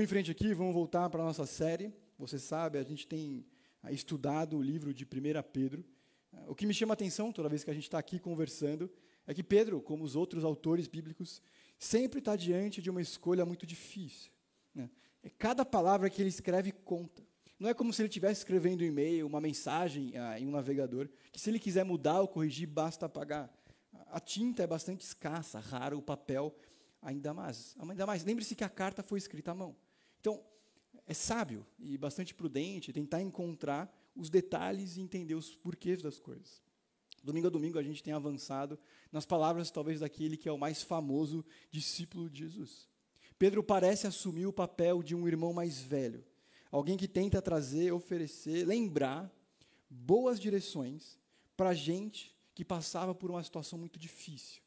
Vamos em frente aqui, vamos voltar para a nossa série. Você sabe, a gente tem ah, estudado o livro de 1 Pedro. Ah, o que me chama a atenção toda vez que a gente está aqui conversando é que Pedro, como os outros autores bíblicos, sempre está diante de uma escolha muito difícil. Né? É cada palavra que ele escreve conta. Não é como se ele estivesse escrevendo um e-mail, uma mensagem ah, em um navegador, que se ele quiser mudar ou corrigir, basta apagar. A tinta é bastante escassa, raro o papel ainda mais. Ainda mais. Lembre-se que a carta foi escrita à mão. Então, é sábio e bastante prudente tentar encontrar os detalhes e entender os porquês das coisas. Domingo a domingo a gente tem avançado nas palavras talvez daquele que é o mais famoso discípulo de Jesus. Pedro parece assumir o papel de um irmão mais velho, alguém que tenta trazer, oferecer, lembrar boas direções para gente que passava por uma situação muito difícil.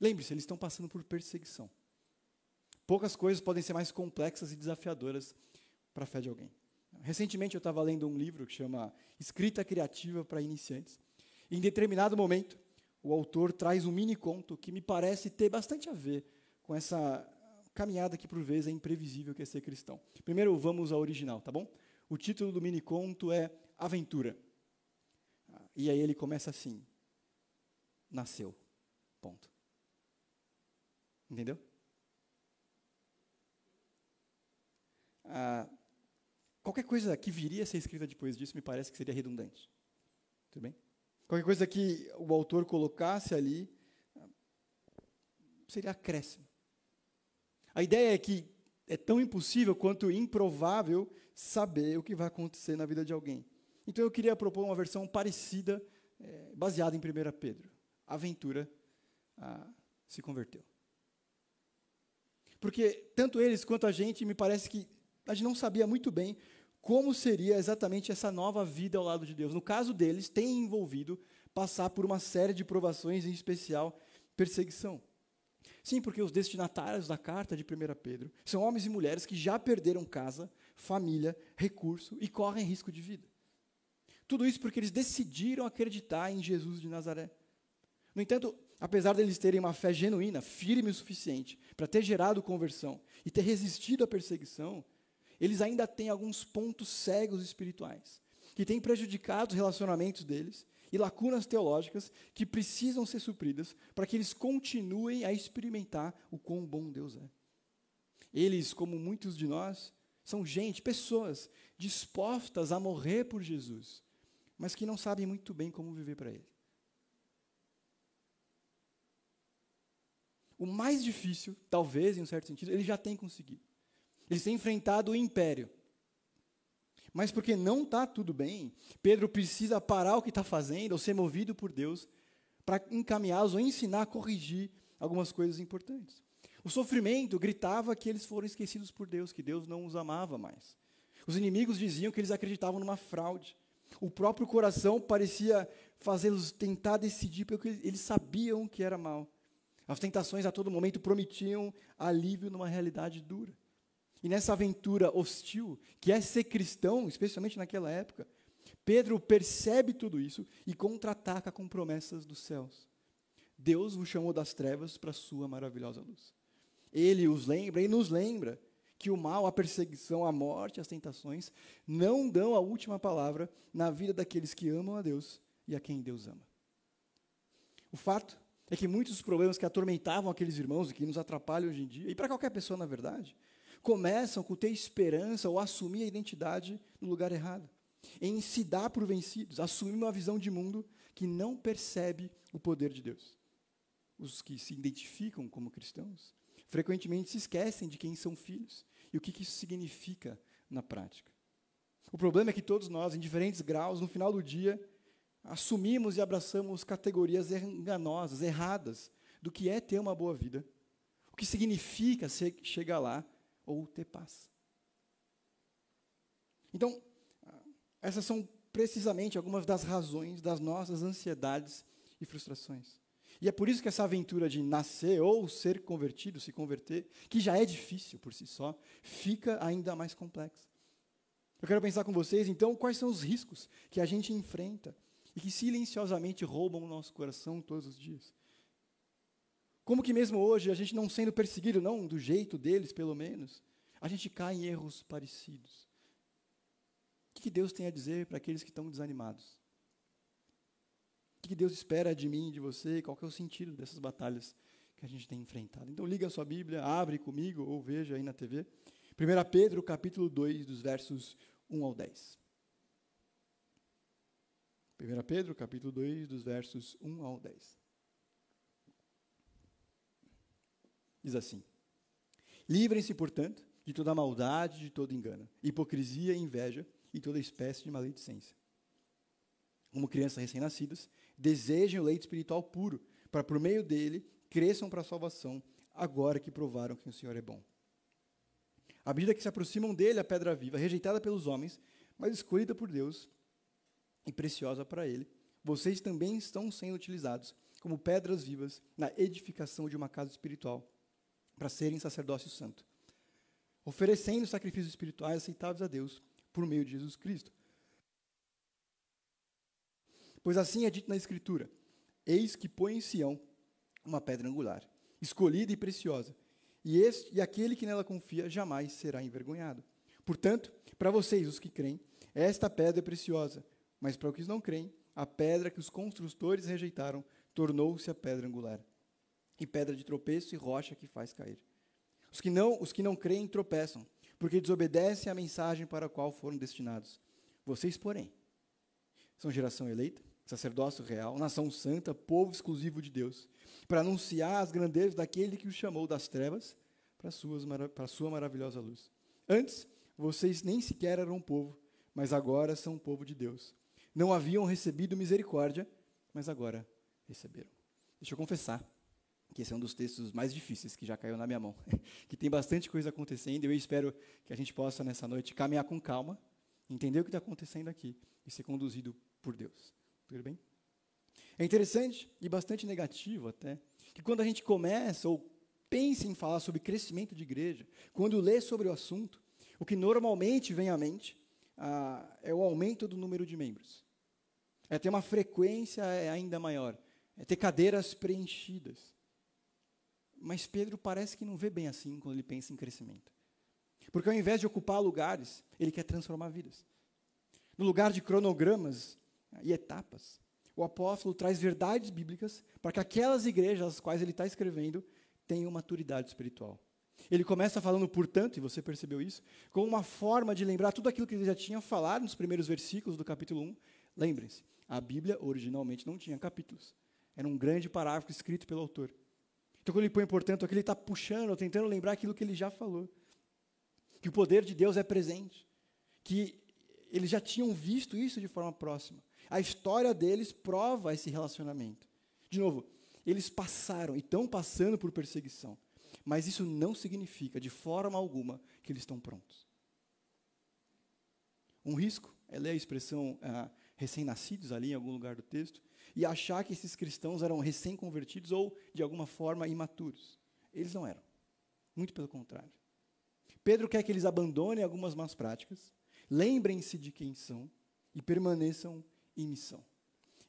Lembre-se, eles estão passando por perseguição. Poucas coisas podem ser mais complexas e desafiadoras para a fé de alguém. Recentemente eu estava lendo um livro que chama Escrita Criativa para Iniciantes. E em determinado momento, o autor traz um mini conto que me parece ter bastante a ver com essa caminhada que por vezes é imprevisível que é ser cristão. Primeiro vamos ao original, tá bom? O título do mini conto é Aventura. E aí ele começa assim: Nasceu. Ponto. Entendeu? Ah, qualquer coisa que viria a ser escrita depois disso me parece que seria redundante. Tudo bem? Qualquer coisa que o autor colocasse ali seria acréscimo. A ideia é que é tão impossível quanto improvável saber o que vai acontecer na vida de alguém. Então eu queria propor uma versão parecida, é, baseada em 1 Pedro. A aventura ah, se converteu. Porque tanto eles quanto a gente, me parece que gente não sabia muito bem como seria exatamente essa nova vida ao lado de Deus. No caso deles, tem envolvido passar por uma série de provações, em especial perseguição. Sim, porque os destinatários da carta de 1 Pedro são homens e mulheres que já perderam casa, família, recurso e correm risco de vida. Tudo isso porque eles decidiram acreditar em Jesus de Nazaré. No entanto, apesar deles terem uma fé genuína, firme o suficiente para ter gerado conversão e ter resistido à perseguição, eles ainda têm alguns pontos cegos espirituais, que têm prejudicado os relacionamentos deles e lacunas teológicas que precisam ser supridas para que eles continuem a experimentar o quão bom Deus é. Eles, como muitos de nós, são gente, pessoas dispostas a morrer por Jesus, mas que não sabem muito bem como viver para Ele. O mais difícil, talvez, em um certo sentido, ele já tem conseguido. Eles têm enfrentado o império. Mas porque não está tudo bem, Pedro precisa parar o que está fazendo, ou ser movido por Deus, para encaminhá-los ou ensinar a corrigir algumas coisas importantes. O sofrimento gritava que eles foram esquecidos por Deus, que Deus não os amava mais. Os inimigos diziam que eles acreditavam numa fraude. O próprio coração parecia fazê-los tentar decidir porque eles sabiam que era mal. As tentações a todo momento prometiam alívio numa realidade dura. E nessa aventura hostil, que é ser cristão, especialmente naquela época, Pedro percebe tudo isso e contra-ataca com promessas dos céus. Deus vos chamou das trevas para a sua maravilhosa luz. Ele os lembra e nos lembra que o mal, a perseguição, a morte, as tentações não dão a última palavra na vida daqueles que amam a Deus e a quem Deus ama. O fato é que muitos problemas que atormentavam aqueles irmãos e que nos atrapalham hoje em dia, e para qualquer pessoa, na verdade, começam com ter esperança ou assumir a identidade no lugar errado. Em se dar por vencidos, assumir uma visão de mundo que não percebe o poder de Deus. Os que se identificam como cristãos frequentemente se esquecem de quem são filhos e o que, que isso significa na prática. O problema é que todos nós, em diferentes graus, no final do dia, assumimos e abraçamos categorias enganosas, erradas, do que é ter uma boa vida, o que significa ser, chegar lá ou ter paz. Então, essas são precisamente algumas das razões das nossas ansiedades e frustrações. E é por isso que essa aventura de nascer ou ser convertido, se converter, que já é difícil por si só, fica ainda mais complexa. Eu quero pensar com vocês, então, quais são os riscos que a gente enfrenta e que silenciosamente roubam o nosso coração todos os dias. Como que mesmo hoje, a gente não sendo perseguido, não do jeito deles, pelo menos, a gente cai em erros parecidos. O que Deus tem a dizer para aqueles que estão desanimados? O que Deus espera de mim, de você? Qual é o sentido dessas batalhas que a gente tem enfrentado? Então liga a sua Bíblia, abre comigo ou veja aí na TV. 1 Pedro, capítulo 2, dos versos 1 ao 10. 1 Pedro, capítulo 2, dos versos 1 ao 10. Diz assim: Livrem-se, portanto, de toda maldade, de todo engano, hipocrisia inveja e toda espécie de maledicência. Como crianças recém-nascidas, desejem o leite espiritual puro, para por meio dele cresçam para a salvação, agora que provaram que o Senhor é bom. À medida que se aproximam dele, a pedra viva, rejeitada pelos homens, mas escolhida por Deus e preciosa para ele, vocês também estão sendo utilizados como pedras vivas na edificação de uma casa espiritual, para serem sacerdócio santo, oferecendo sacrifícios espirituais aceitáveis a Deus por meio de Jesus Cristo. Pois assim é dito na Escritura: Eis que põe em Sião uma pedra angular, escolhida e preciosa, e, este, e aquele que nela confia jamais será envergonhado. Portanto, para vocês, os que creem, esta pedra é preciosa, mas para os que não creem, a pedra que os construtores rejeitaram tornou-se a pedra angular, e pedra de tropeço e rocha que faz cair. Os que não, os que não creem tropeçam, porque desobedecem à mensagem para a qual foram destinados. Vocês, porém, são geração eleita, sacerdócio real, nação santa, povo exclusivo de Deus, para anunciar as grandezas daquele que os chamou das trevas para, suas, para a sua maravilhosa luz. Antes, vocês nem sequer eram um povo, mas agora são um povo de Deus. Não haviam recebido misericórdia, mas agora receberam. Deixa eu confessar que esse é um dos textos mais difíceis que já caiu na minha mão, que tem bastante coisa acontecendo. Eu espero que a gente possa nessa noite caminhar com calma, entender o que está acontecendo aqui e ser conduzido por Deus. Tudo bem? É interessante e bastante negativo até que quando a gente começa ou pensa em falar sobre crescimento de igreja, quando lê sobre o assunto, o que normalmente vem à mente ah, é o aumento do número de membros. É ter uma frequência é ainda maior. É ter cadeiras preenchidas. Mas Pedro parece que não vê bem assim quando ele pensa em crescimento. Porque ao invés de ocupar lugares, ele quer transformar vidas. No lugar de cronogramas e etapas, o apóstolo traz verdades bíblicas para que aquelas igrejas às quais ele está escrevendo tenham maturidade espiritual. Ele começa falando, portanto, e você percebeu isso, como uma forma de lembrar tudo aquilo que ele já tinha falado nos primeiros versículos do capítulo 1. Lembrem-se, a Bíblia originalmente não tinha capítulos. Era um grande parágrafo escrito pelo autor. Então, quando ele põe, portanto, aqui ele está puxando, tentando lembrar aquilo que ele já falou. Que o poder de Deus é presente. Que eles já tinham visto isso de forma próxima. A história deles prova esse relacionamento. De novo, eles passaram e estão passando por perseguição. Mas isso não significa, de forma alguma, que eles estão prontos. Um risco é ler a expressão ah, recém-nascidos ali em algum lugar do texto e achar que esses cristãos eram recém-convertidos ou, de alguma forma, imaturos. Eles não eram. Muito pelo contrário. Pedro quer que eles abandonem algumas más práticas, lembrem-se de quem são e permaneçam em missão.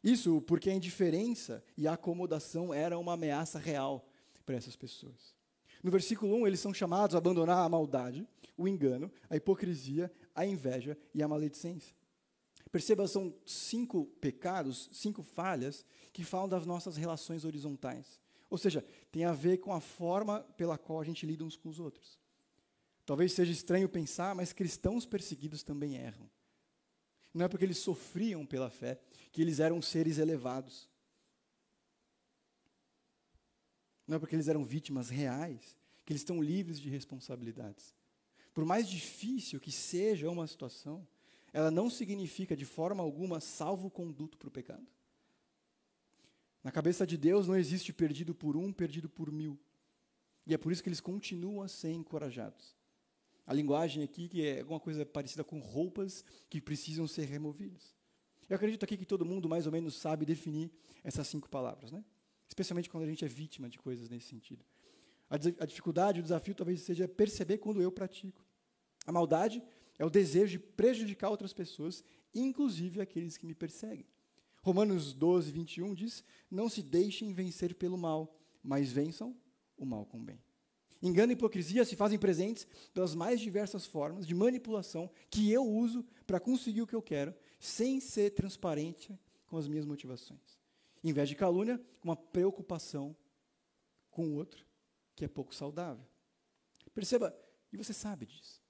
Isso porque a indiferença e a acomodação eram uma ameaça real para essas pessoas. No versículo 1, eles são chamados a abandonar a maldade, o engano, a hipocrisia, a inveja e a maledicência. Perceba, são cinco pecados, cinco falhas, que falam das nossas relações horizontais. Ou seja, tem a ver com a forma pela qual a gente lida uns com os outros. Talvez seja estranho pensar, mas cristãos perseguidos também erram. Não é porque eles sofriam pela fé que eles eram seres elevados. Não é porque eles eram vítimas reais que eles estão livres de responsabilidades. Por mais difícil que seja uma situação, ela não significa de forma alguma salvo-conduto para o pecado. Na cabeça de Deus não existe perdido por um, perdido por mil. E é por isso que eles continuam a ser encorajados. A linguagem aqui que é alguma coisa parecida com roupas que precisam ser removidas. Eu acredito aqui que todo mundo mais ou menos sabe definir essas cinco palavras, né? especialmente quando a gente é vítima de coisas nesse sentido. A, a dificuldade, o desafio talvez seja perceber quando eu pratico. A maldade é o desejo de prejudicar outras pessoas, inclusive aqueles que me perseguem. Romanos 12, 21 diz: Não se deixem vencer pelo mal, mas vençam o mal com o bem. Engano e hipocrisia se fazem presentes pelas mais diversas formas de manipulação que eu uso para conseguir o que eu quero, sem ser transparente com as minhas motivações. Inveja e calúnia, uma preocupação com o outro, que é pouco saudável. Perceba, e você sabe disso.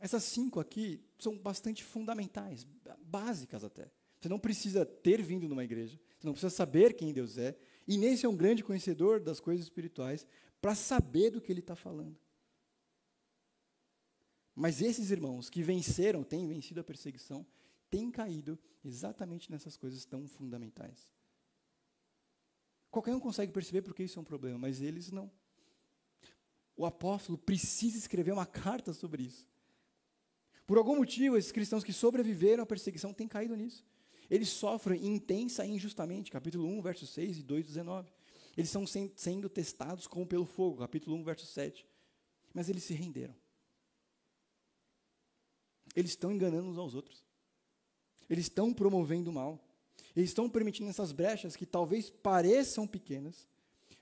Essas cinco aqui são bastante fundamentais, básicas até. Você não precisa ter vindo numa igreja, você não precisa saber quem Deus é, e nem ser um grande conhecedor das coisas espirituais para saber do que ele está falando. Mas esses irmãos que venceram, têm vencido a perseguição, têm caído exatamente nessas coisas tão fundamentais. Qualquer um consegue perceber porque isso é um problema, mas eles não. O apóstolo precisa escrever uma carta sobre isso. Por algum motivo, esses cristãos que sobreviveram à perseguição têm caído nisso. Eles sofrem intensa e injustamente, capítulo 1, verso 6 e 2, 19. Eles estão sendo testados como pelo fogo, capítulo 1, verso 7. Mas eles se renderam. Eles estão enganando uns aos outros. Eles estão promovendo o mal. Eles estão permitindo essas brechas que talvez pareçam pequenas,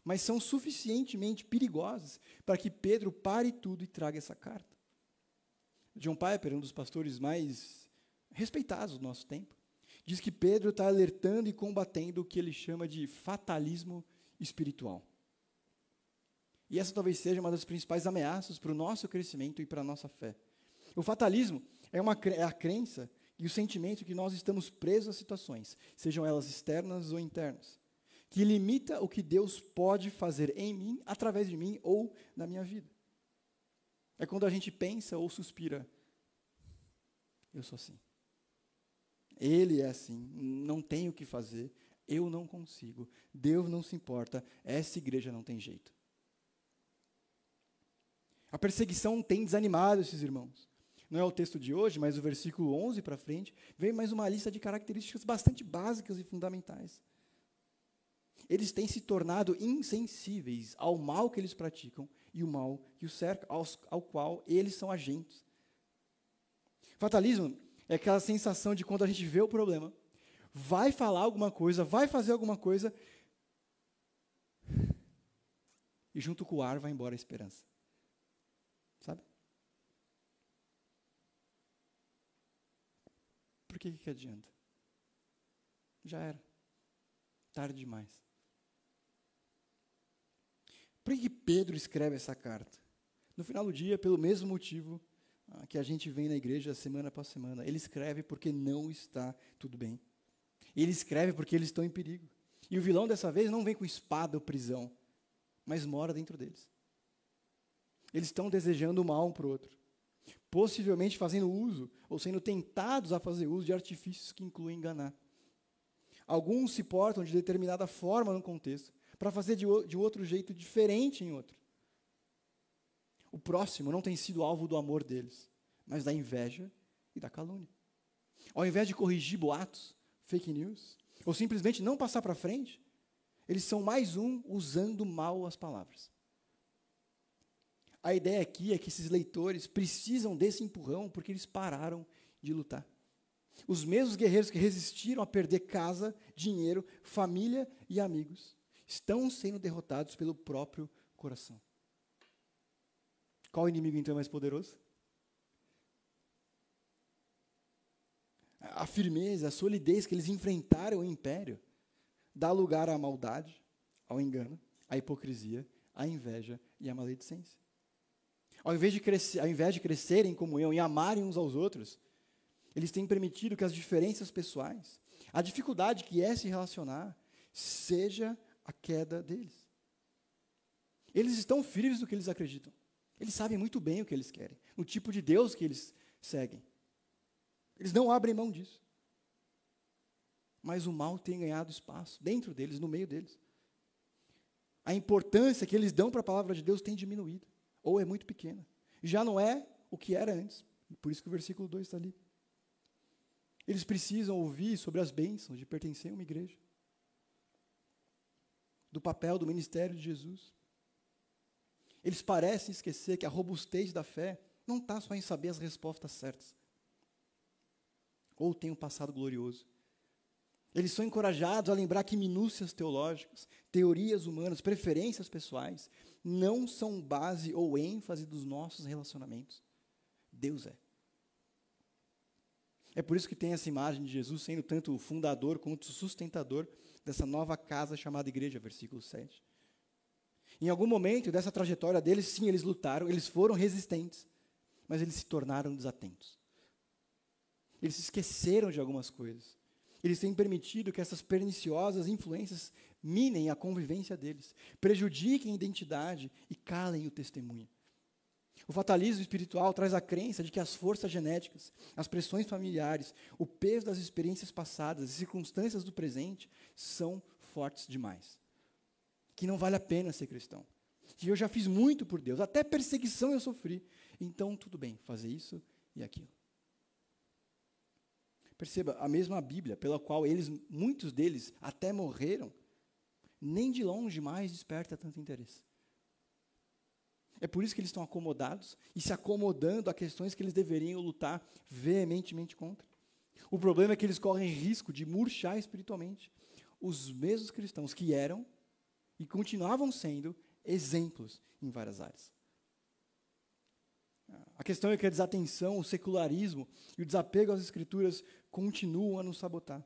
mas são suficientemente perigosas para que Pedro pare tudo e traga essa carta. John Piper, um dos pastores mais respeitados do nosso tempo, diz que Pedro está alertando e combatendo o que ele chama de fatalismo espiritual. E essa talvez seja uma das principais ameaças para o nosso crescimento e para a nossa fé. O fatalismo é, uma, é a crença e o sentimento que nós estamos presos a situações, sejam elas externas ou internas, que limita o que Deus pode fazer em mim, através de mim ou na minha vida. É quando a gente pensa ou suspira, eu sou assim. Ele é assim, não tenho o que fazer, eu não consigo, Deus não se importa, essa igreja não tem jeito. A perseguição tem desanimado esses irmãos. Não é o texto de hoje, mas o versículo 11 para frente, vem mais uma lista de características bastante básicas e fundamentais. Eles têm se tornado insensíveis ao mal que eles praticam e o mal que os cerca, aos, ao qual eles são agentes. Fatalismo é aquela sensação de quando a gente vê o problema, vai falar alguma coisa, vai fazer alguma coisa, e junto com o ar vai embora a esperança. Sabe? Por que, que adianta? Já era. Tarde demais. Por que, Pedro escreve essa carta? No final do dia, pelo mesmo motivo ah, que a gente vem na igreja semana após semana. Ele escreve porque não está tudo bem. Ele escreve porque eles estão em perigo. E o vilão dessa vez não vem com espada ou prisão, mas mora dentro deles. Eles estão desejando o mal um para o outro. Possivelmente fazendo uso, ou sendo tentados a fazer uso de artifícios que incluem enganar. Alguns se portam de determinada forma no contexto, para fazer de, de outro jeito diferente em outro. O próximo não tem sido alvo do amor deles, mas da inveja e da calúnia. Ao invés de corrigir boatos, fake news, ou simplesmente não passar para frente, eles são mais um usando mal as palavras. A ideia aqui é que esses leitores precisam desse empurrão porque eles pararam de lutar. Os mesmos guerreiros que resistiram a perder casa, dinheiro, família e amigos estão sendo derrotados pelo próprio coração. Qual inimigo então é mais poderoso? A firmeza, a solidez que eles enfrentaram o império dá lugar à maldade, ao engano, à hipocrisia, à inveja e à maledicência. Ao invés de, crescer, ao invés de crescerem em comunhão e amarem uns aos outros, eles têm permitido que as diferenças pessoais, a dificuldade que é se relacionar, seja a queda deles. Eles estão firmes no que eles acreditam. Eles sabem muito bem o que eles querem, o tipo de Deus que eles seguem. Eles não abrem mão disso. Mas o mal tem ganhado espaço dentro deles, no meio deles. A importância que eles dão para a palavra de Deus tem diminuído, ou é muito pequena. Já não é o que era antes. Por isso que o versículo 2 está ali. Eles precisam ouvir sobre as bênçãos de pertencer a uma igreja, do papel do ministério de Jesus. Eles parecem esquecer que a robustez da fé não está só em saber as respostas certas. Ou tem um passado glorioso. Eles são encorajados a lembrar que minúcias teológicas, teorias humanas, preferências pessoais, não são base ou ênfase dos nossos relacionamentos. Deus é. É por isso que tem essa imagem de Jesus sendo tanto o fundador quanto o sustentador dessa nova casa chamada igreja, versículo 7. Em algum momento dessa trajetória deles, sim, eles lutaram, eles foram resistentes, mas eles se tornaram desatentos. Eles se esqueceram de algumas coisas. Eles têm permitido que essas perniciosas influências minem a convivência deles, prejudiquem a identidade e calem o testemunho. O fatalismo espiritual traz a crença de que as forças genéticas, as pressões familiares, o peso das experiências passadas, as circunstâncias do presente são fortes demais. Que não vale a pena ser cristão. Que eu já fiz muito por Deus, até perseguição eu sofri. Então, tudo bem, fazer isso e aquilo. Perceba, a mesma Bíblia, pela qual eles, muitos deles, até morreram, nem de longe mais desperta tanto interesse. É por isso que eles estão acomodados e se acomodando a questões que eles deveriam lutar veementemente contra. O problema é que eles correm risco de murchar espiritualmente. Os mesmos cristãos que eram e continuavam sendo exemplos em várias áreas. A questão é que a desatenção, o secularismo e o desapego às escrituras continuam a nos sabotar.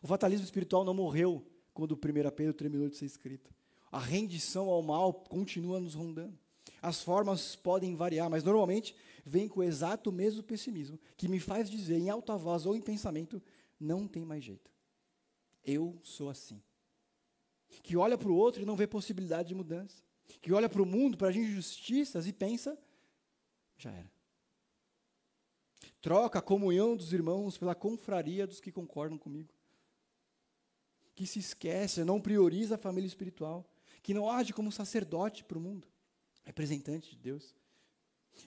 O fatalismo espiritual não morreu quando o 1 Pedro terminou de ser escrito. A rendição ao mal continua nos rondando. As formas podem variar, mas normalmente vem com o exato mesmo pessimismo, que me faz dizer em alta voz ou em pensamento: não tem mais jeito. Eu sou assim. Que olha para o outro e não vê possibilidade de mudança. Que olha para o mundo, para as injustiças e pensa: já era. Troca a comunhão dos irmãos pela confraria dos que concordam comigo. Que se esquece, não prioriza a família espiritual. Que não age como sacerdote para o mundo representante de Deus.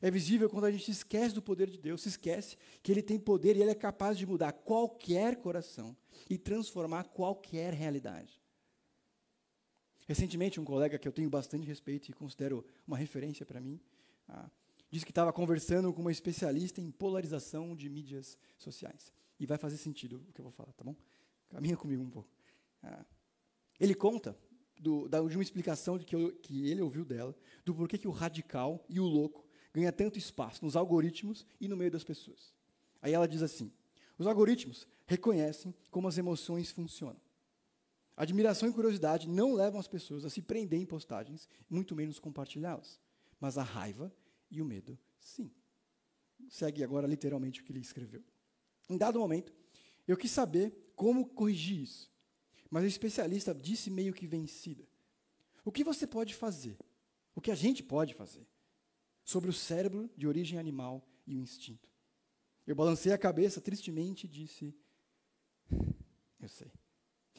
É visível quando a gente se esquece do poder de Deus, se esquece que Ele tem poder e Ele é capaz de mudar qualquer coração e transformar qualquer realidade. Recentemente, um colega que eu tenho bastante respeito e considero uma referência para mim, ah, disse que estava conversando com uma especialista em polarização de mídias sociais. E vai fazer sentido o que eu vou falar, tá bom? Caminha comigo um pouco. Ah, ele conta do, da, de uma explicação de que, eu, que ele ouviu dela, do porquê que o radical e o louco ganha tanto espaço nos algoritmos e no meio das pessoas. Aí ela diz assim: os algoritmos reconhecem como as emoções funcionam. Admiração e curiosidade não levam as pessoas a se prender em postagens, muito menos compartilhá-las. Mas a raiva e o medo, sim. Segue agora literalmente o que ele escreveu. Em dado momento, eu quis saber como corrigir isso. Mas o especialista disse meio que vencida. O que você pode fazer? O que a gente pode fazer? Sobre o cérebro de origem animal e o instinto. Eu balancei a cabeça tristemente e disse: Eu sei.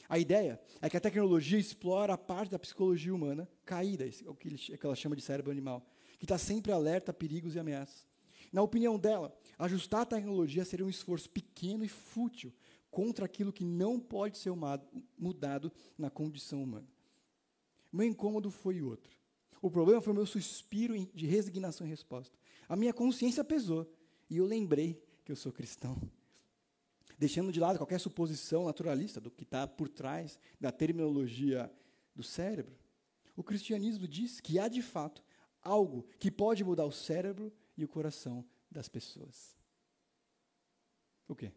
A ideia é que a tecnologia explora a parte da psicologia humana caída, o que ela chama de cérebro animal, que está sempre alerta a perigos e ameaças. Na opinião dela, ajustar a tecnologia seria um esforço pequeno e fútil contra aquilo que não pode ser mudado na condição humana. Meu incômodo foi outro. O problema foi o meu suspiro de resignação e resposta. A minha consciência pesou e eu lembrei que eu sou cristão. Deixando de lado qualquer suposição naturalista do que está por trás da terminologia do cérebro, o cristianismo diz que há de fato algo que pode mudar o cérebro e o coração das pessoas. O quê?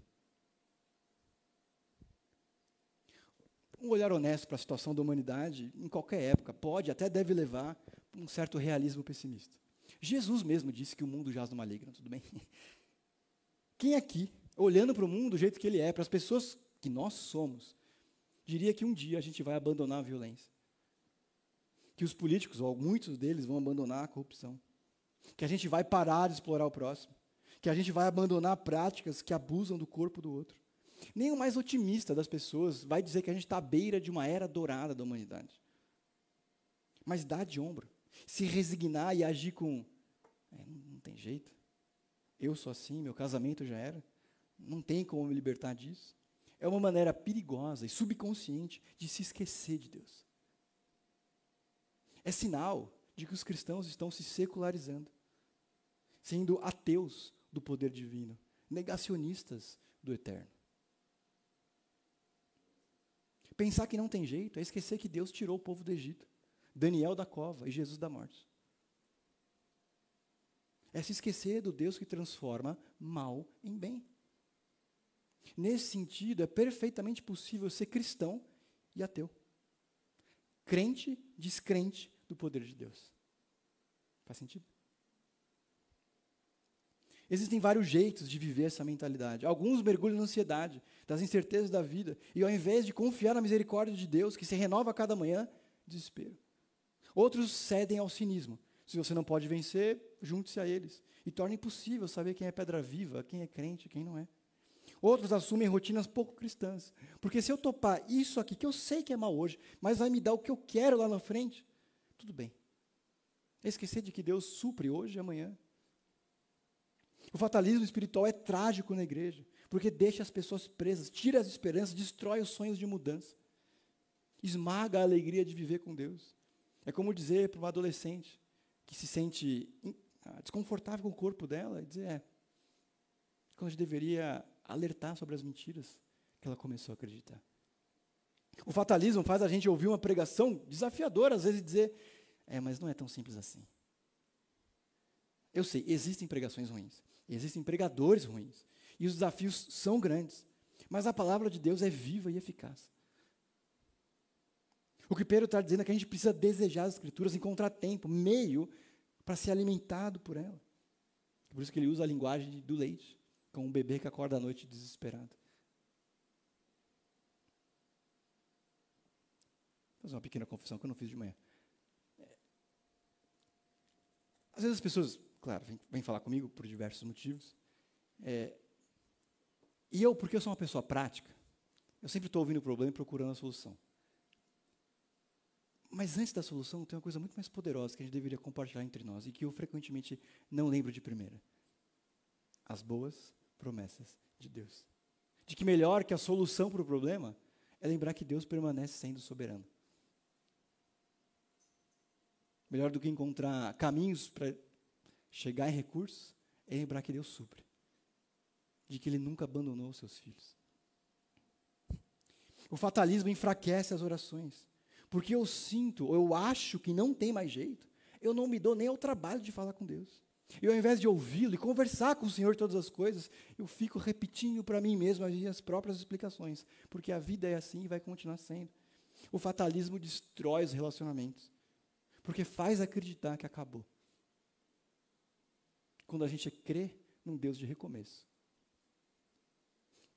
Um olhar honesto para a situação da humanidade, em qualquer época, pode, até deve levar a um certo realismo pessimista. Jesus mesmo disse que o mundo jaz no maligno, tudo bem? Quem aqui, olhando para o mundo do jeito que ele é, para as pessoas que nós somos, diria que um dia a gente vai abandonar a violência? Que os políticos, ou muitos deles, vão abandonar a corrupção? Que a gente vai parar de explorar o próximo? Que a gente vai abandonar práticas que abusam do corpo do outro? Nem o mais otimista das pessoas vai dizer que a gente está à beira de uma era dourada da humanidade. Mas dá de ombro. Se resignar e agir com. É, não, não tem jeito. Eu sou assim, meu casamento já era. Não tem como me libertar disso. É uma maneira perigosa e subconsciente de se esquecer de Deus. É sinal de que os cristãos estão se secularizando, sendo ateus do poder divino, negacionistas do eterno. Pensar que não tem jeito é esquecer que Deus tirou o povo do Egito, Daniel da cova e Jesus da morte. É se esquecer do Deus que transforma mal em bem. Nesse sentido, é perfeitamente possível ser cristão e ateu. Crente, descrente do poder de Deus. Faz sentido? Existem vários jeitos de viver essa mentalidade. Alguns mergulham na ansiedade, das incertezas da vida, e ao invés de confiar na misericórdia de Deus, que se renova a cada manhã, desespero. Outros cedem ao cinismo. Se você não pode vencer, junte-se a eles. E torna impossível saber quem é pedra viva, quem é crente, quem não é. Outros assumem rotinas pouco cristãs. Porque se eu topar isso aqui, que eu sei que é mal hoje, mas vai me dar o que eu quero lá na frente, tudo bem. Esquecer de que Deus supre hoje e amanhã. O fatalismo espiritual é trágico na igreja, porque deixa as pessoas presas, tira as esperanças, destrói os sonhos de mudança, esmaga a alegria de viver com Deus. É como dizer para uma adolescente que se sente ah, desconfortável com o corpo dela, e dizer, é, quando a gente deveria alertar sobre as mentiras que ela começou a acreditar. O fatalismo faz a gente ouvir uma pregação desafiadora, às vezes, e dizer: é, mas não é tão simples assim. Eu sei, existem pregações ruins, existem pregadores ruins, e os desafios são grandes, mas a palavra de Deus é viva e eficaz. O que Pedro está dizendo é que a gente precisa desejar as Escrituras, encontrar tempo, meio, para ser alimentado por ela. Por isso que ele usa a linguagem do leite como um bebê que acorda à noite desesperado. Vou fazer uma pequena confissão que eu não fiz de manhã. É, às vezes as pessoas, claro, vêm, vêm falar comigo por diversos motivos. É, e eu, porque eu sou uma pessoa prática, eu sempre estou ouvindo o problema e procurando a solução. Mas antes da solução, tem uma coisa muito mais poderosa que a gente deveria compartilhar entre nós e que eu frequentemente não lembro de primeira. As boas promessas de Deus. De que melhor que a solução para o problema é lembrar que Deus permanece sendo soberano. Melhor do que encontrar caminhos para chegar em recursos, é lembrar que Deus supre. De que Ele nunca abandonou os seus filhos. O fatalismo enfraquece as orações. Porque eu sinto, ou eu acho que não tem mais jeito, eu não me dou nem ao trabalho de falar com Deus. E ao invés de ouvi-lo e conversar com o Senhor todas as coisas, eu fico repetindo para mim mesmo as minhas próprias explicações, porque a vida é assim e vai continuar sendo. O fatalismo destrói os relacionamentos, porque faz acreditar que acabou. Quando a gente crê num Deus de recomeço,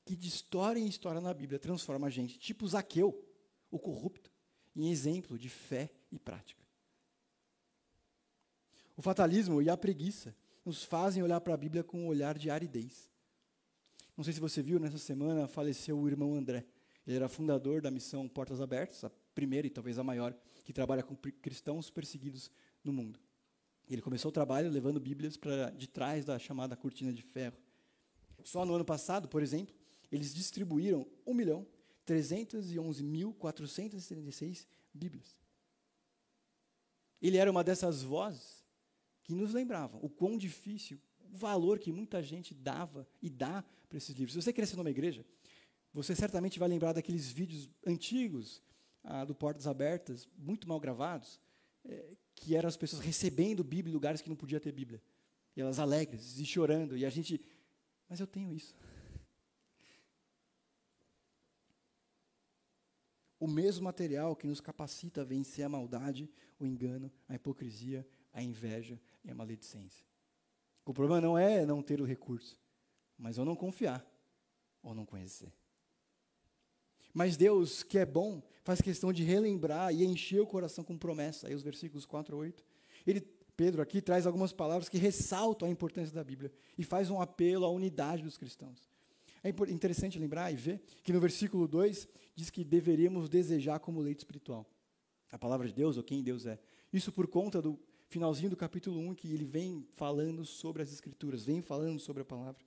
que de história em história na Bíblia transforma a gente, tipo Zaqueu, o corrupto, em exemplo de fé e prática. O fatalismo e a preguiça nos fazem olhar para a Bíblia com um olhar de aridez. Não sei se você viu, nessa semana faleceu o irmão André. Ele era fundador da missão Portas Abertas, a primeira e talvez a maior, que trabalha com cristãos perseguidos no mundo. Ele começou o trabalho levando Bíblias para de trás da chamada cortina de ferro. Só no ano passado, por exemplo, eles distribuíram 1 milhão 311.476 Bíblias. Ele era uma dessas vozes que nos lembravam o quão difícil, o valor que muita gente dava e dá para esses livros. Se você crescer numa igreja, você certamente vai lembrar daqueles vídeos antigos ah, do Portas Abertas, muito mal gravados, que eram as pessoas recebendo Bíblia em lugares que não podia ter Bíblia. E elas alegres e chorando. E a gente, mas eu tenho isso. O mesmo material que nos capacita a vencer a maldade, o engano, a hipocrisia, a inveja e a maledicência. O problema não é não ter o recurso, mas ou não confiar ou não conhecer. Mas Deus, que é bom, faz questão de relembrar e encher o coração com promessa. Aí os versículos 4 a 8. Ele, Pedro aqui traz algumas palavras que ressaltam a importância da Bíblia e faz um apelo à unidade dos cristãos. É interessante lembrar e ver que no versículo 2 diz que deveríamos desejar como leite espiritual. A palavra de Deus, ou quem Deus é. Isso por conta do finalzinho do capítulo 1, que ele vem falando sobre as Escrituras, vem falando sobre a palavra.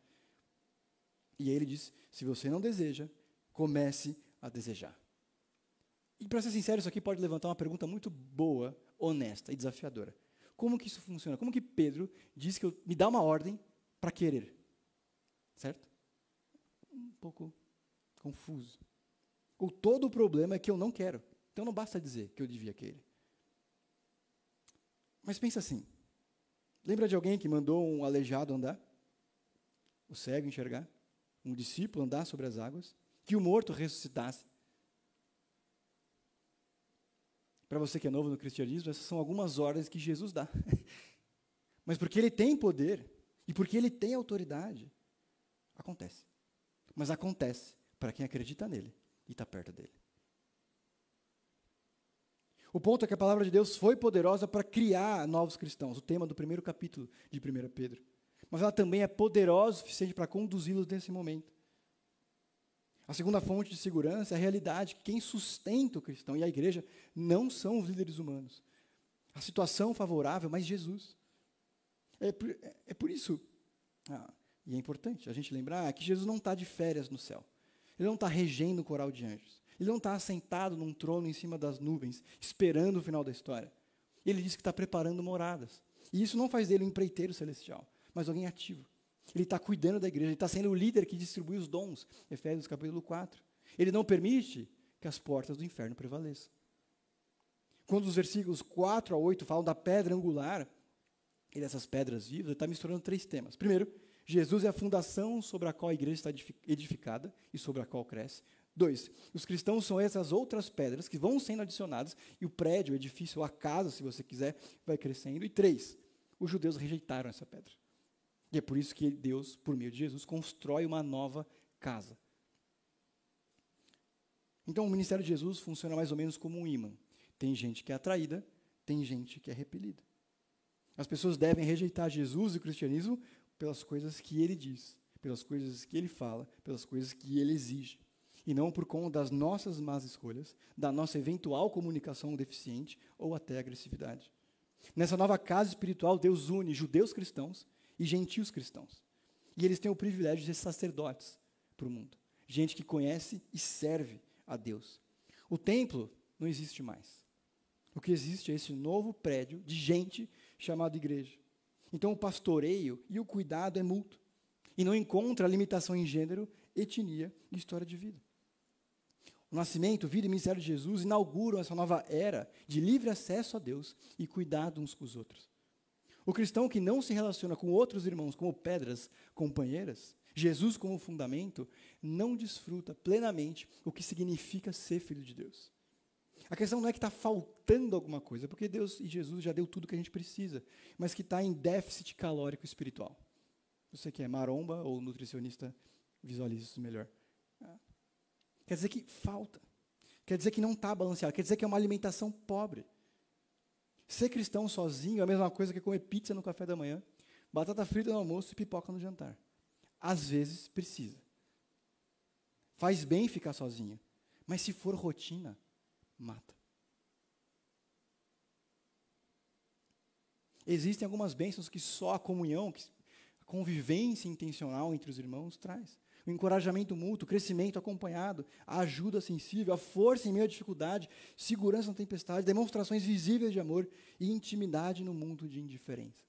E aí ele diz: se você não deseja, comece a desejar. E para ser sincero, isso aqui pode levantar uma pergunta muito boa, honesta e desafiadora. Como que isso funciona? Como que Pedro diz que eu, me dá uma ordem para querer? Certo? Um pouco confuso. O todo o problema é que eu não quero. Então não basta dizer que eu devia querer. Mas pensa assim. Lembra de alguém que mandou um aleijado andar? O cego enxergar? Um discípulo andar sobre as águas? Que o morto ressuscitasse? Para você que é novo no cristianismo, essas são algumas ordens que Jesus dá. Mas porque ele tem poder e porque ele tem autoridade, acontece. Mas acontece para quem acredita nele e está perto dele. O ponto é que a palavra de Deus foi poderosa para criar novos cristãos, o tema do primeiro capítulo de 1 Pedro. Mas ela também é poderosa o suficiente para conduzi-los nesse momento. A segunda fonte de segurança é a realidade. Quem sustenta o cristão e a igreja não são os líderes humanos. A situação favorável, mas Jesus. É por, é, é por isso, ah, e é importante a gente lembrar que Jesus não está de férias no céu. Ele não está regendo o coral de anjos. Ele não está sentado num trono em cima das nuvens, esperando o final da história. Ele diz que está preparando moradas. E isso não faz dele um empreiteiro celestial, mas alguém ativo. Ele está cuidando da igreja, ele está sendo o líder que distribui os dons. Efésios capítulo 4. Ele não permite que as portas do inferno prevaleçam. Quando os versículos 4 a 8 falam da pedra angular e dessas pedras vivas, ele está misturando três temas. Primeiro, Jesus é a fundação sobre a qual a igreja está edificada e sobre a qual cresce. Dois, os cristãos são essas outras pedras que vão sendo adicionadas e o prédio, o edifício, ou a casa, se você quiser, vai crescendo. E três, os judeus rejeitaram essa pedra. E é por isso que Deus, por meio de Jesus, constrói uma nova casa. Então, o ministério de Jesus funciona mais ou menos como um imã. Tem gente que é atraída, tem gente que é repelida. As pessoas devem rejeitar Jesus e o cristianismo pelas coisas que ele diz, pelas coisas que ele fala, pelas coisas que ele exige e não por conta das nossas más escolhas, da nossa eventual comunicação deficiente ou até agressividade. Nessa nova casa espiritual, Deus une judeus cristãos e gentios cristãos. E eles têm o privilégio de ser sacerdotes para o mundo. Gente que conhece e serve a Deus. O templo não existe mais. O que existe é esse novo prédio de gente chamado igreja. Então o pastoreio e o cuidado é mútuo. E não encontra limitação em gênero, etnia e história de vida. O nascimento, vida e ministério de Jesus inauguram essa nova era de livre acesso a Deus e cuidado uns com os outros. O cristão que não se relaciona com outros irmãos como pedras companheiras, Jesus como fundamento, não desfruta plenamente o que significa ser filho de Deus. A questão não é que está faltando alguma coisa, porque Deus e Jesus já deu tudo que a gente precisa, mas que está em déficit calórico espiritual. Você que é maromba ou nutricionista, visualize isso melhor. Quer dizer que falta. Quer dizer que não está balanceado. Quer dizer que é uma alimentação pobre. Ser cristão sozinho é a mesma coisa que comer pizza no café da manhã, batata frita no almoço e pipoca no jantar. Às vezes precisa. Faz bem ficar sozinho. Mas se for rotina, mata. Existem algumas bênçãos que só a comunhão, a convivência intencional entre os irmãos traz o encorajamento mútuo, o crescimento acompanhado, a ajuda sensível, a força em meio à dificuldade, segurança na tempestade, demonstrações visíveis de amor e intimidade no mundo de indiferença.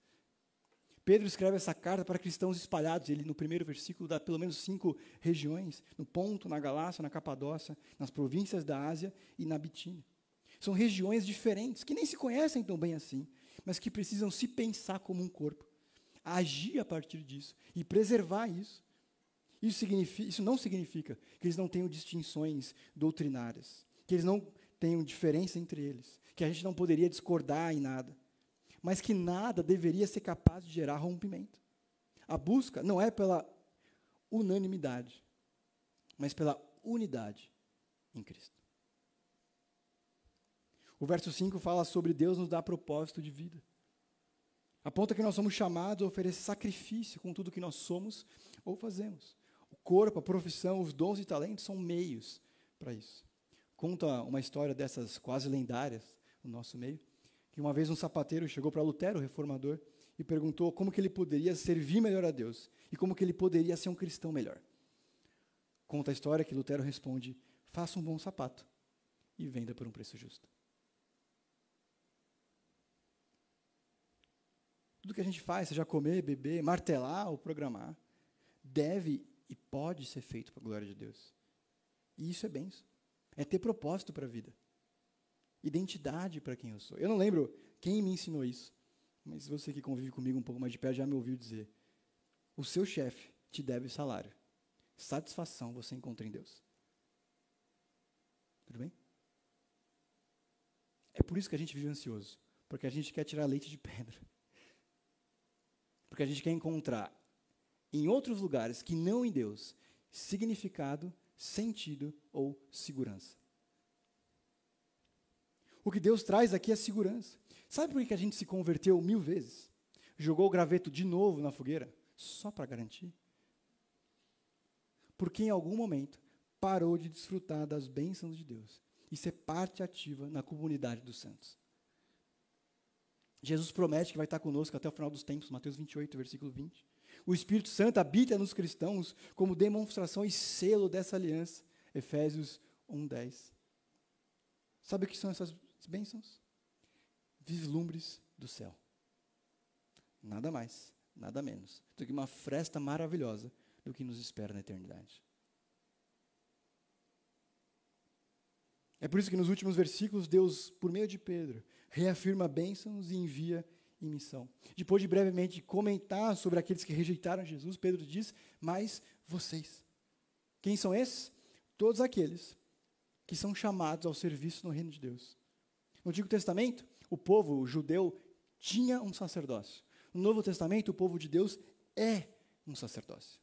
Pedro escreve essa carta para cristãos espalhados. Ele, no primeiro versículo, dá pelo menos cinco regiões: no Ponto, na Galácia, na Capadócia, nas províncias da Ásia e na Bitínia. São regiões diferentes, que nem se conhecem tão bem assim, mas que precisam se pensar como um corpo, agir a partir disso e preservar isso isso, isso não significa que eles não tenham distinções doutrinárias, que eles não tenham diferença entre eles, que a gente não poderia discordar em nada, mas que nada deveria ser capaz de gerar rompimento. A busca não é pela unanimidade, mas pela unidade em Cristo. O verso 5 fala sobre Deus nos dar propósito de vida. Aponta que nós somos chamados a oferecer sacrifício com tudo que nós somos ou fazemos corpo, a profissão, os dons e talentos são meios para isso. Conta uma história dessas quase lendárias no nosso meio, que uma vez um sapateiro chegou para Lutero, o reformador, e perguntou como que ele poderia servir melhor a Deus e como que ele poderia ser um cristão melhor. Conta a história que Lutero responde: faça um bom sapato e venda por um preço justo. Tudo que a gente faz, seja comer, beber, martelar ou programar, deve e pode ser feito para a glória de Deus. E isso é benção. É ter propósito para a vida. Identidade para quem eu sou. Eu não lembro quem me ensinou isso, mas você que convive comigo um pouco mais de perto já me ouviu dizer: o seu chefe te deve salário. Satisfação você encontra em Deus. Tudo bem? É por isso que a gente vive ansioso, porque a gente quer tirar leite de pedra. Porque a gente quer encontrar em outros lugares que não em Deus significado, sentido ou segurança. O que Deus traz aqui é segurança. Sabe por que a gente se converteu mil vezes? Jogou o graveto de novo na fogueira? Só para garantir. Porque em algum momento parou de desfrutar das bênçãos de Deus e ser parte ativa na comunidade dos santos. Jesus promete que vai estar conosco até o final dos tempos, Mateus 28, versículo 20. O Espírito Santo habita nos cristãos como demonstração e selo dessa aliança. Efésios 1:10. Sabe o que são essas bênçãos? Vislumbres do céu. Nada mais, nada menos do que uma fresta maravilhosa do que nos espera na eternidade. É por isso que nos últimos versículos, Deus, por meio de Pedro, reafirma bênçãos e envia em missão. Depois de brevemente comentar sobre aqueles que rejeitaram Jesus, Pedro diz: Mas vocês. Quem são esses? Todos aqueles que são chamados ao serviço no reino de Deus. No Antigo Testamento, o povo judeu tinha um sacerdócio. No Novo Testamento, o povo de Deus é um sacerdócio.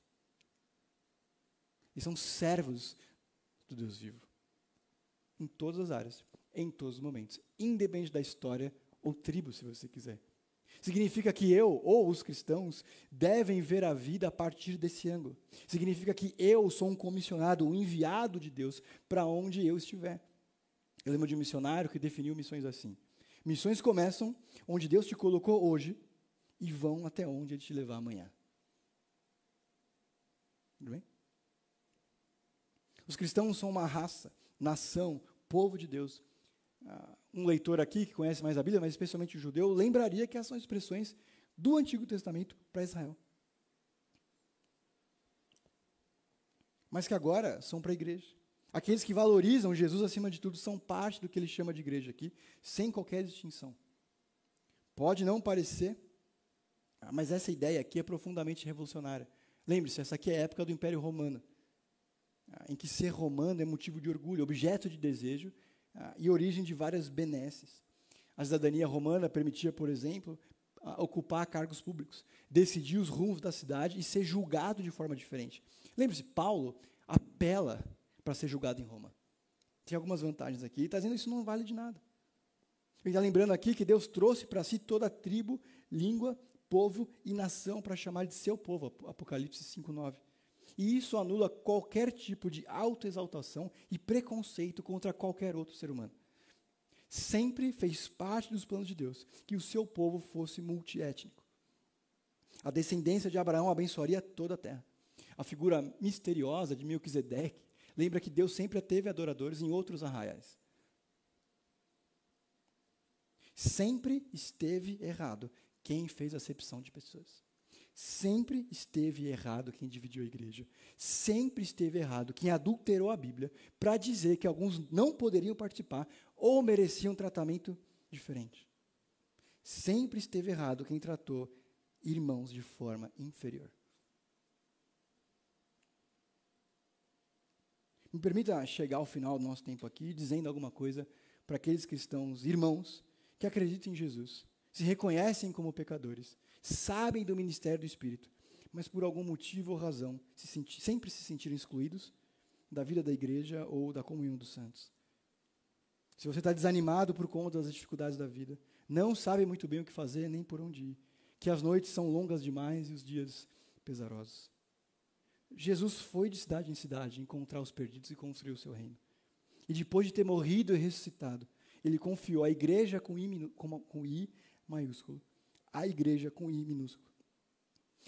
E são servos do Deus vivo. Em todas as áreas, em todos os momentos, independente da história ou tribo, se você quiser. Significa que eu, ou os cristãos, devem ver a vida a partir desse ângulo. Significa que eu sou um comissionado, um enviado de Deus para onde eu estiver. Eu lembro de um missionário que definiu missões assim: Missões começam onde Deus te colocou hoje e vão até onde Ele te levar amanhã. Tudo bem? Os cristãos são uma raça, nação, povo de Deus, ah, um leitor aqui que conhece mais a Bíblia, mas especialmente o judeu, lembraria que essas são expressões do Antigo Testamento para Israel. Mas que agora são para a igreja. Aqueles que valorizam Jesus acima de tudo são parte do que ele chama de igreja aqui, sem qualquer distinção. Pode não parecer, ah, mas essa ideia aqui é profundamente revolucionária. Lembre-se, essa aqui é a época do Império Romano, ah, em que ser romano é motivo de orgulho, objeto de desejo, ah, e origem de várias benesses. A cidadania romana permitia, por exemplo, ocupar cargos públicos, decidir os rumos da cidade e ser julgado de forma diferente. Lembre-se, Paulo apela para ser julgado em Roma. Tem algumas vantagens aqui. Ele está dizendo que isso não vale de nada. Ele está lembrando aqui que Deus trouxe para si toda a tribo, língua, povo e nação para chamar de seu povo. Apocalipse 5,9. E isso anula qualquer tipo de autoexaltação e preconceito contra qualquer outro ser humano. Sempre fez parte dos planos de Deus que o seu povo fosse multiétnico. A descendência de Abraão abençoaria toda a terra. A figura misteriosa de Melquisedeque lembra que Deus sempre teve adoradores em outros arraiais. Sempre esteve errado quem fez acepção de pessoas. Sempre esteve errado quem dividiu a igreja. Sempre esteve errado quem adulterou a Bíblia para dizer que alguns não poderiam participar ou mereciam um tratamento diferente. Sempre esteve errado quem tratou irmãos de forma inferior. Me permita chegar ao final do nosso tempo aqui dizendo alguma coisa para aqueles cristãos, irmãos, que acreditam em Jesus, se reconhecem como pecadores sabem do ministério do Espírito, mas por algum motivo ou razão se senti, sempre se sentiram excluídos da vida da igreja ou da comunhão dos santos. Se você está desanimado por conta das dificuldades da vida, não sabe muito bem o que fazer nem por onde ir, que as noites são longas demais e os dias pesarosos. Jesus foi de cidade em cidade encontrar os perdidos e construir o seu reino. E depois de ter morrido e ressuscitado, ele confiou a igreja com I, com I maiúsculo a igreja com I minúsculo.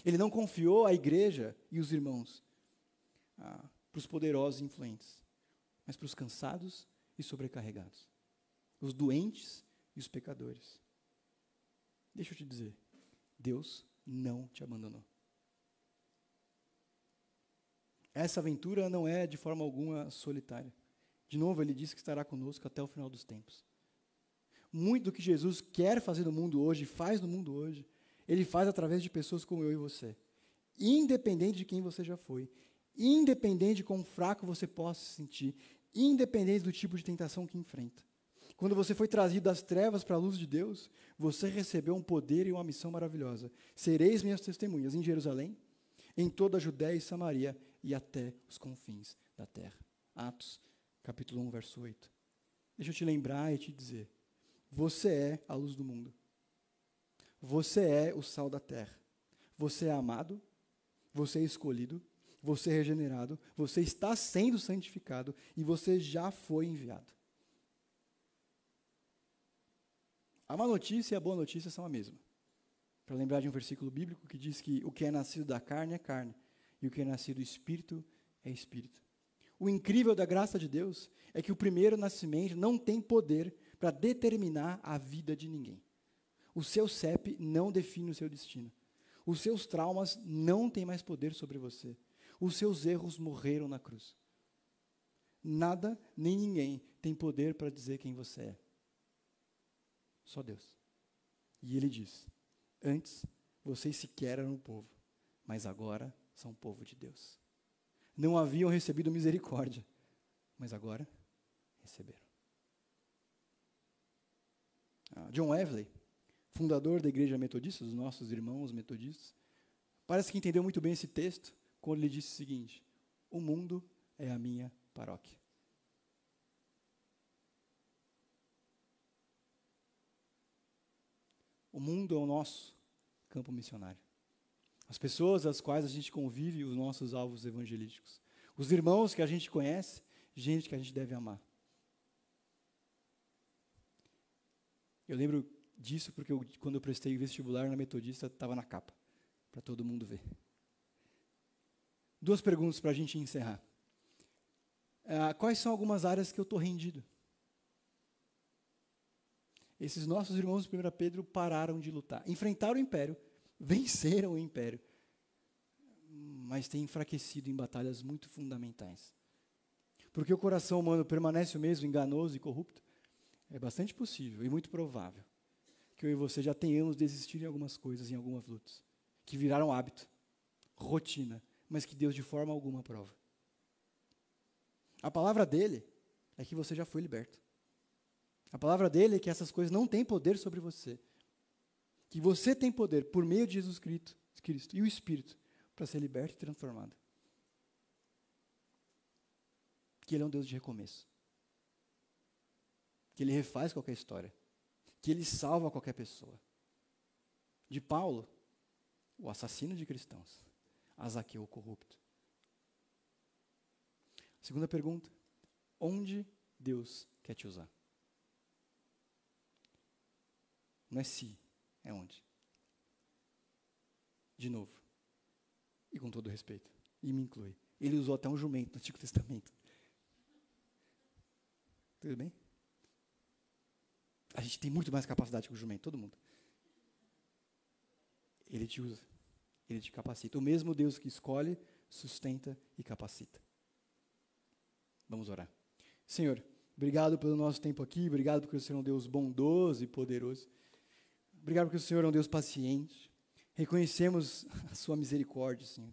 Ele não confiou a igreja e os irmãos ah, para os poderosos e influentes, mas para os cansados e sobrecarregados, os doentes e os pecadores. Deixa eu te dizer, Deus não te abandonou. Essa aventura não é de forma alguma solitária. De novo, ele disse que estará conosco até o final dos tempos. Muito do que Jesus quer fazer no mundo hoje, faz no mundo hoje, ele faz através de pessoas como eu e você. Independente de quem você já foi, independente de quão fraco você possa se sentir, independente do tipo de tentação que enfrenta. Quando você foi trazido das trevas para a luz de Deus, você recebeu um poder e uma missão maravilhosa. Sereis minhas testemunhas em Jerusalém, em toda a Judéia e Samaria e até os confins da terra. Atos, capítulo 1, verso 8. Deixa eu te lembrar e te dizer: você é a luz do mundo. Você é o sal da terra. Você é amado, você é escolhido, você é regenerado, você está sendo santificado e você já foi enviado. A má notícia e a boa notícia são a mesma. Para lembrar de um versículo bíblico que diz que o que é nascido da carne é carne, e o que é nascido do espírito é espírito. O incrível da graça de Deus é que o primeiro nascimento não tem poder para determinar a vida de ninguém. O seu CEP não define o seu destino. Os seus traumas não têm mais poder sobre você. Os seus erros morreram na cruz. Nada nem ninguém tem poder para dizer quem você é. Só Deus. E ele diz: Antes vocês sequer eram povo, mas agora são povo de Deus. Não haviam recebido misericórdia, mas agora receberam. Ah, John Wesley, fundador da Igreja Metodista, dos nossos irmãos metodistas, parece que entendeu muito bem esse texto quando ele disse o seguinte: O mundo é a minha paróquia. O mundo é o nosso campo missionário. As pessoas às quais a gente convive, os nossos alvos evangelísticos. Os irmãos que a gente conhece, gente que a gente deve amar. Eu lembro disso porque eu, quando eu prestei vestibular na Metodista, estava na capa, para todo mundo ver. Duas perguntas para a gente encerrar. Ah, quais são algumas áreas que eu estou rendido? Esses nossos irmãos de 1 Pedro pararam de lutar, enfrentaram o império, venceram o império, mas têm enfraquecido em batalhas muito fundamentais. Porque o coração humano permanece o mesmo, enganoso e corrupto? É bastante possível e muito provável que eu e você já tenhamos desistido em algumas coisas, em algumas lutas, que viraram hábito, rotina, mas que Deus de forma alguma aprova. A palavra dele é que você já foi liberto. A palavra dele é que essas coisas não têm poder sobre você. Que você tem poder por meio de Jesus Cristo, Cristo e o Espírito para ser liberto e transformado. Que ele é um Deus de recomeço. Que ele refaz qualquer história. Que ele salva qualquer pessoa. De Paulo, o assassino de cristãos, a Zaqueu, o corrupto. Segunda pergunta: onde Deus quer te usar? Não é se, é onde. De novo. E com todo respeito. E me inclui. Ele usou até um jumento no Antigo Testamento. Tudo bem? A gente tem muito mais capacidade que o jumento, todo mundo. Ele te usa. Ele te capacita. O mesmo Deus que escolhe, sustenta e capacita. Vamos orar. Senhor, obrigado pelo nosso tempo aqui, obrigado porque o Senhor é um Deus bondoso e poderoso. Obrigado porque o Senhor é um Deus paciente. Reconhecemos a sua misericórdia, Senhor.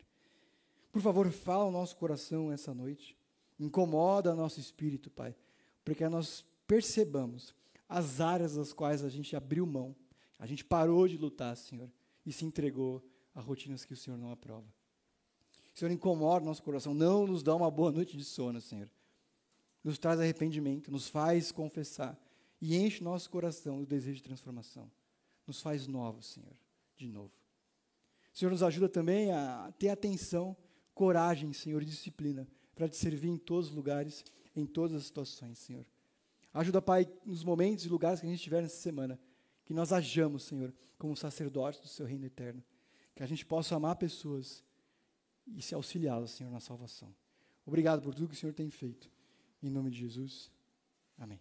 Por favor, fala ao nosso coração essa noite. Incomoda nosso espírito, Pai, para que nós percebamos as áreas das quais a gente abriu mão, a gente parou de lutar, Senhor, e se entregou a rotinas que o Senhor não aprova. Senhor, incomoda nosso coração, não nos dá uma boa noite de sono, Senhor. Nos traz arrependimento, nos faz confessar e enche nosso coração do desejo de transformação nos faz novos, Senhor, de novo. O Senhor nos ajuda também a ter atenção, coragem, Senhor, e disciplina para te servir em todos os lugares, em todas as situações, Senhor. Ajuda, Pai, nos momentos e lugares que a gente estiver nessa semana, que nós hajamos, Senhor, como sacerdotes do Seu reino eterno. Que a gente possa amar pessoas e se auxiliá-las, Senhor, na salvação. Obrigado por tudo que o Senhor tem feito. Em nome de Jesus. Amém.